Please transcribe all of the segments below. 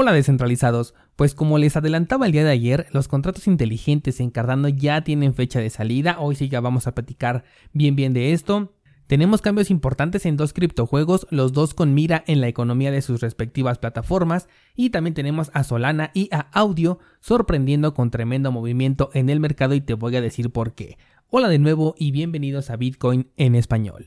Hola descentralizados, pues como les adelantaba el día de ayer, los contratos inteligentes en Cardano ya tienen fecha de salida, hoy sí ya vamos a platicar bien bien de esto. Tenemos cambios importantes en dos criptojuegos, los dos con mira en la economía de sus respectivas plataformas, y también tenemos a Solana y a Audio sorprendiendo con tremendo movimiento en el mercado y te voy a decir por qué. Hola de nuevo y bienvenidos a Bitcoin en español.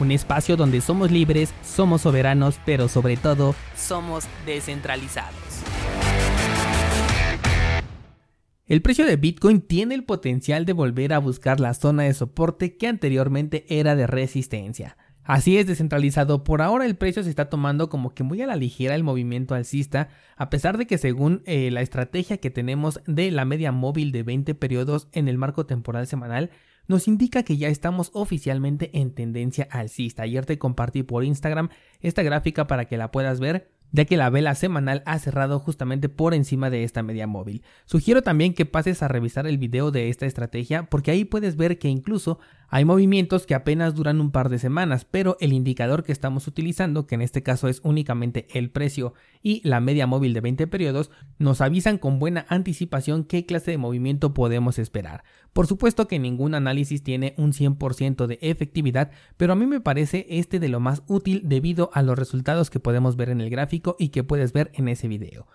un espacio donde somos libres, somos soberanos, pero sobre todo somos descentralizados. El precio de Bitcoin tiene el potencial de volver a buscar la zona de soporte que anteriormente era de resistencia. Así es descentralizado, por ahora el precio se está tomando como que muy a la ligera el movimiento alcista, a pesar de que según eh, la estrategia que tenemos de la media móvil de 20 periodos en el marco temporal semanal, nos indica que ya estamos oficialmente en tendencia alcista. Ayer te compartí por Instagram esta gráfica para que la puedas ver ya que la vela semanal ha cerrado justamente por encima de esta media móvil. Sugiero también que pases a revisar el video de esta estrategia porque ahí puedes ver que incluso hay movimientos que apenas duran un par de semanas, pero el indicador que estamos utilizando, que en este caso es únicamente el precio y la media móvil de 20 periodos, nos avisan con buena anticipación qué clase de movimiento podemos esperar. Por supuesto que ningún análisis tiene un 100% de efectividad, pero a mí me parece este de lo más útil debido a los resultados que podemos ver en el gráfico y que puedes ver en ese video.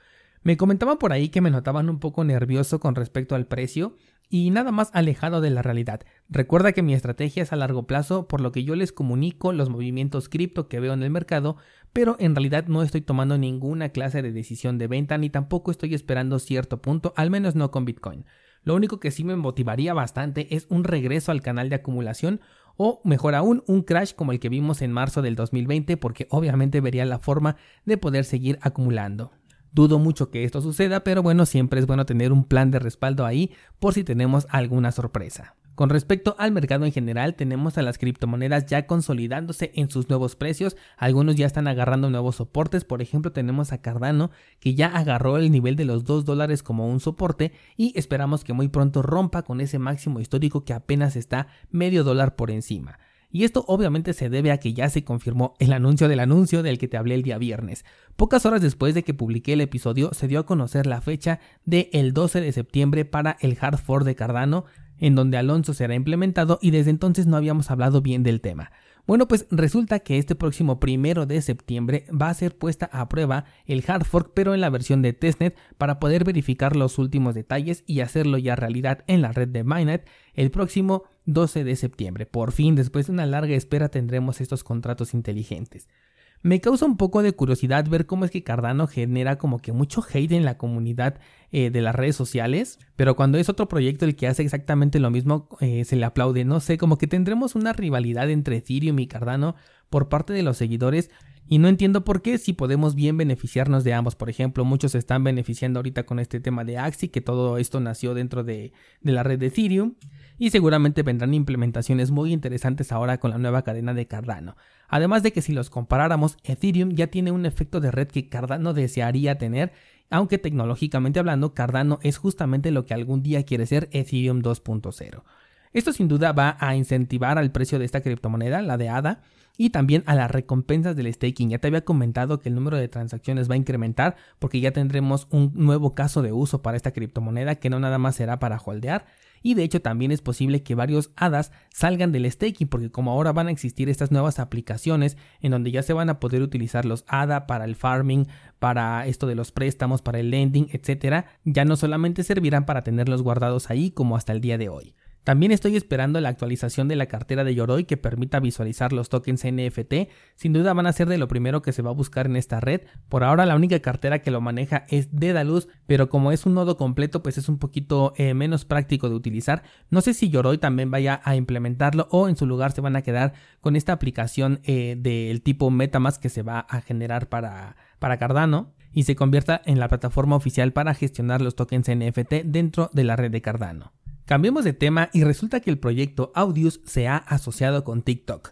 Me comentaban por ahí que me notaban un poco nervioso con respecto al precio y nada más alejado de la realidad. Recuerda que mi estrategia es a largo plazo, por lo que yo les comunico los movimientos cripto que veo en el mercado, pero en realidad no estoy tomando ninguna clase de decisión de venta ni tampoco estoy esperando cierto punto, al menos no con Bitcoin. Lo único que sí me motivaría bastante es un regreso al canal de acumulación o mejor aún un crash como el que vimos en marzo del 2020 porque obviamente vería la forma de poder seguir acumulando. Dudo mucho que esto suceda, pero bueno, siempre es bueno tener un plan de respaldo ahí por si tenemos alguna sorpresa. Con respecto al mercado en general, tenemos a las criptomonedas ya consolidándose en sus nuevos precios, algunos ya están agarrando nuevos soportes, por ejemplo tenemos a Cardano que ya agarró el nivel de los 2 dólares como un soporte y esperamos que muy pronto rompa con ese máximo histórico que apenas está medio dólar por encima. Y esto obviamente se debe a que ya se confirmó el anuncio del anuncio del que te hablé el día viernes. Pocas horas después de que publiqué el episodio se dio a conocer la fecha del el 12 de septiembre para el hard fork de Cardano, en donde Alonso será implementado y desde entonces no habíamos hablado bien del tema. Bueno, pues resulta que este próximo primero de septiembre va a ser puesta a prueba el hard fork, pero en la versión de testnet para poder verificar los últimos detalles y hacerlo ya realidad en la red de Mainnet el próximo 12 de septiembre. Por fin, después de una larga espera, tendremos estos contratos inteligentes. Me causa un poco de curiosidad ver cómo es que Cardano genera como que mucho hate en la comunidad eh, de las redes sociales, pero cuando es otro proyecto el que hace exactamente lo mismo, eh, se le aplaude. No sé, como que tendremos una rivalidad entre Ethereum y Cardano por parte de los seguidores. Y no entiendo por qué si podemos bien beneficiarnos de ambos. Por ejemplo, muchos se están beneficiando ahorita con este tema de Axi, que todo esto nació dentro de, de la red de Ethereum y seguramente vendrán implementaciones muy interesantes ahora con la nueva cadena de Cardano. Además de que si los comparáramos, Ethereum ya tiene un efecto de red que Cardano desearía tener, aunque tecnológicamente hablando, Cardano es justamente lo que algún día quiere ser Ethereum 2.0. Esto sin duda va a incentivar al precio de esta criptomoneda, la de ADA, y también a las recompensas del staking. Ya te había comentado que el número de transacciones va a incrementar porque ya tendremos un nuevo caso de uso para esta criptomoneda que no nada más será para holdear, y de hecho también es posible que varios hadas salgan del staking porque como ahora van a existir estas nuevas aplicaciones en donde ya se van a poder utilizar los ADA para el farming, para esto de los préstamos, para el lending, etcétera, ya no solamente servirán para tenerlos guardados ahí como hasta el día de hoy. También estoy esperando la actualización de la cartera de Yoroi que permita visualizar los tokens NFT. Sin duda van a ser de lo primero que se va a buscar en esta red. Por ahora la única cartera que lo maneja es Dedalus, pero como es un nodo completo pues es un poquito eh, menos práctico de utilizar. No sé si Yoroi también vaya a implementarlo o en su lugar se van a quedar con esta aplicación eh, del tipo MetaMask que se va a generar para, para Cardano. y se convierta en la plataforma oficial para gestionar los tokens NFT dentro de la red de Cardano. Cambiemos de tema y resulta que el proyecto Audius se ha asociado con TikTok.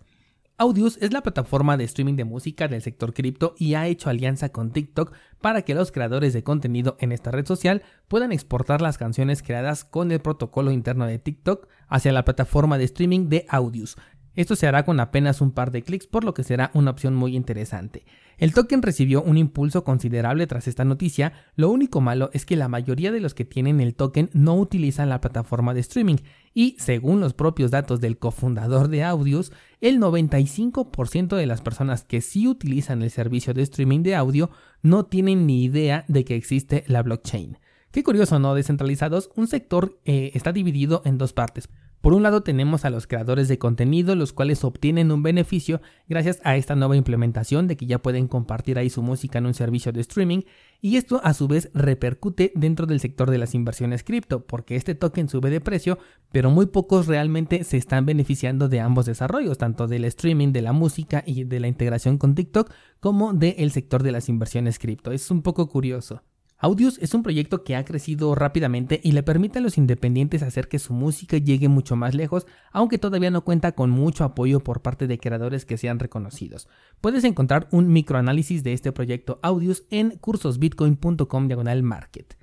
Audius es la plataforma de streaming de música del sector cripto y ha hecho alianza con TikTok para que los creadores de contenido en esta red social puedan exportar las canciones creadas con el protocolo interno de TikTok hacia la plataforma de streaming de Audius, esto se hará con apenas un par de clics, por lo que será una opción muy interesante. El token recibió un impulso considerable tras esta noticia, lo único malo es que la mayoría de los que tienen el token no utilizan la plataforma de streaming y, según los propios datos del cofundador de Audios, el 95% de las personas que sí utilizan el servicio de streaming de audio no tienen ni idea de que existe la blockchain. Qué curioso, ¿no? Descentralizados, un sector eh, está dividido en dos partes. Por un lado tenemos a los creadores de contenido, los cuales obtienen un beneficio gracias a esta nueva implementación de que ya pueden compartir ahí su música en un servicio de streaming y esto a su vez repercute dentro del sector de las inversiones cripto, porque este token sube de precio, pero muy pocos realmente se están beneficiando de ambos desarrollos, tanto del streaming, de la música y de la integración con TikTok, como del sector de las inversiones cripto. Es un poco curioso. Audius es un proyecto que ha crecido rápidamente y le permite a los independientes hacer que su música llegue mucho más lejos, aunque todavía no cuenta con mucho apoyo por parte de creadores que sean reconocidos. Puedes encontrar un microanálisis de este proyecto Audius en cursosbitcoin.com diagonal market.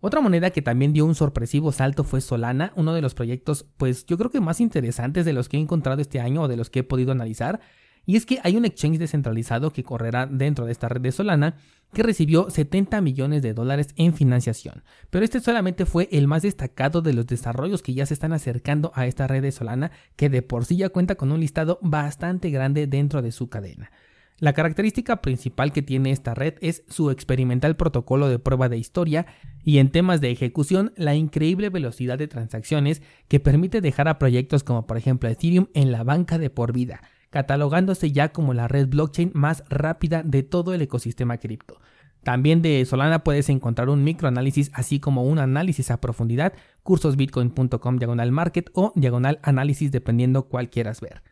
Otra moneda que también dio un sorpresivo salto fue Solana, uno de los proyectos, pues yo creo que más interesantes de los que he encontrado este año o de los que he podido analizar. Y es que hay un exchange descentralizado que correrá dentro de esta red de Solana que recibió 70 millones de dólares en financiación. Pero este solamente fue el más destacado de los desarrollos que ya se están acercando a esta red de Solana, que de por sí ya cuenta con un listado bastante grande dentro de su cadena. La característica principal que tiene esta red es su experimental protocolo de prueba de historia y en temas de ejecución la increíble velocidad de transacciones que permite dejar a proyectos como por ejemplo Ethereum en la banca de por vida catalogándose ya como la red blockchain más rápida de todo el ecosistema cripto. También de Solana puedes encontrar un microanálisis así como un análisis a profundidad, cursosbitcoin.com diagonal market o diagonal análisis dependiendo cuál quieras ver.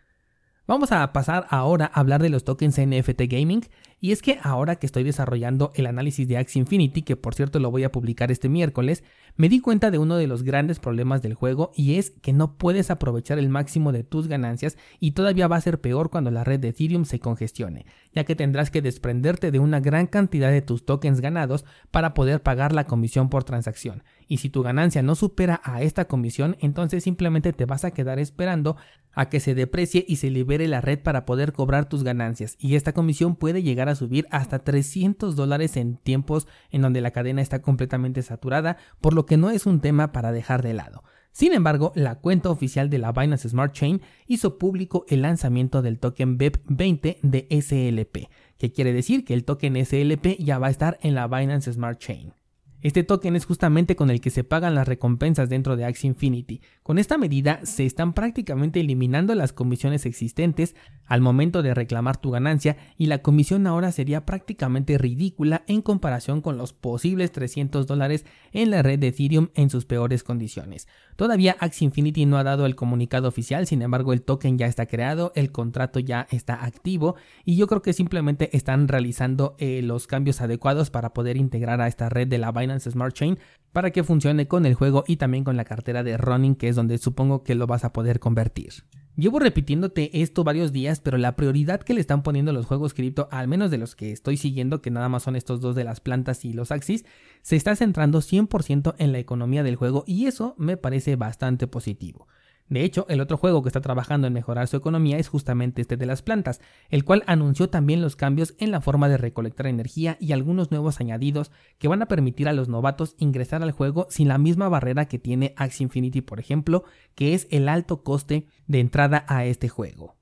Vamos a pasar ahora a hablar de los tokens NFT Gaming y es que ahora que estoy desarrollando el análisis de Axie Infinity, que por cierto lo voy a publicar este miércoles, me di cuenta de uno de los grandes problemas del juego y es que no puedes aprovechar el máximo de tus ganancias y todavía va a ser peor cuando la red de Ethereum se congestione, ya que tendrás que desprenderte de una gran cantidad de tus tokens ganados para poder pagar la comisión por transacción. Y si tu ganancia no supera a esta comisión, entonces simplemente te vas a quedar esperando a que se deprecie y se libere la red para poder cobrar tus ganancias. Y esta comisión puede llegar a subir hasta 300 dólares en tiempos en donde la cadena está completamente saturada, por lo que no es un tema para dejar de lado. Sin embargo, la cuenta oficial de la Binance Smart Chain hizo público el lanzamiento del token BEP20 de SLP, que quiere decir que el token SLP ya va a estar en la Binance Smart Chain. Este token es justamente con el que se pagan las recompensas dentro de Axie Infinity. Con esta medida se están prácticamente eliminando las comisiones existentes al momento de reclamar tu ganancia y la comisión ahora sería prácticamente ridícula en comparación con los posibles 300 dólares en la red de Ethereum en sus peores condiciones. Todavía Axie Infinity no ha dado el comunicado oficial, sin embargo el token ya está creado, el contrato ya está activo y yo creo que simplemente están realizando eh, los cambios adecuados para poder integrar a esta red de la Binance Smart Chain para que funcione con el juego y también con la cartera de running que es donde supongo que lo vas a poder convertir. Llevo repitiéndote esto varios días, pero la prioridad que le están poniendo los juegos cripto, al menos de los que estoy siguiendo, que nada más son estos dos de las plantas y los Axis, se está centrando 100% en la economía del juego y eso me parece bastante positivo. De hecho, el otro juego que está trabajando en mejorar su economía es justamente este de las plantas, el cual anunció también los cambios en la forma de recolectar energía y algunos nuevos añadidos que van a permitir a los novatos ingresar al juego sin la misma barrera que tiene Axie Infinity, por ejemplo, que es el alto coste de entrada a este juego.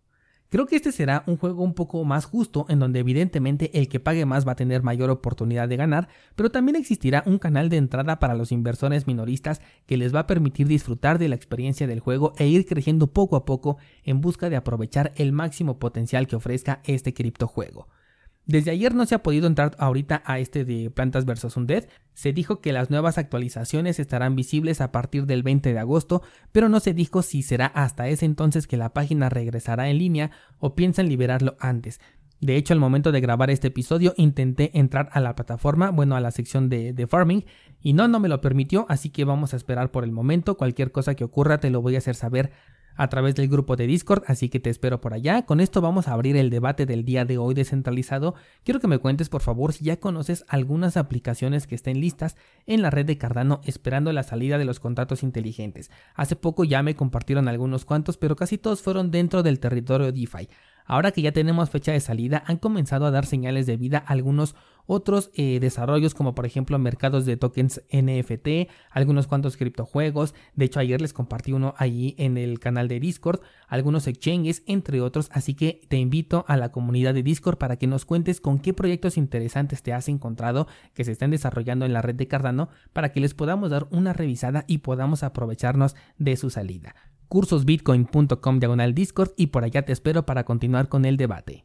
Creo que este será un juego un poco más justo en donde evidentemente el que pague más va a tener mayor oportunidad de ganar, pero también existirá un canal de entrada para los inversores minoristas que les va a permitir disfrutar de la experiencia del juego e ir creciendo poco a poco en busca de aprovechar el máximo potencial que ofrezca este criptojuego. Desde ayer no se ha podido entrar ahorita a este de Plantas vs. Undead. Se dijo que las nuevas actualizaciones estarán visibles a partir del 20 de agosto, pero no se dijo si será hasta ese entonces que la página regresará en línea o piensan liberarlo antes. De hecho, al momento de grabar este episodio intenté entrar a la plataforma, bueno, a la sección de, de, farming, y no, no me lo permitió, así que vamos a esperar por el momento. Cualquier cosa que ocurra te lo voy a hacer saber a través del grupo de Discord, así que te espero por allá. Con esto vamos a abrir el debate del día de hoy descentralizado. Quiero que me cuentes por favor si ya conoces algunas aplicaciones que estén listas en la red de Cardano esperando la salida de los contratos inteligentes. Hace poco ya me compartieron algunos cuantos, pero casi todos fueron dentro del territorio DeFi. Ahora que ya tenemos fecha de salida, han comenzado a dar señales de vida algunos otros eh, desarrollos como por ejemplo mercados de tokens NFT, algunos cuantos criptojuegos, de hecho ayer les compartí uno ahí en el canal de Discord, algunos exchanges entre otros, así que te invito a la comunidad de Discord para que nos cuentes con qué proyectos interesantes te has encontrado que se están desarrollando en la red de Cardano para que les podamos dar una revisada y podamos aprovecharnos de su salida cursosbitcoin.com diagonal Discord y por allá te espero para continuar con el debate.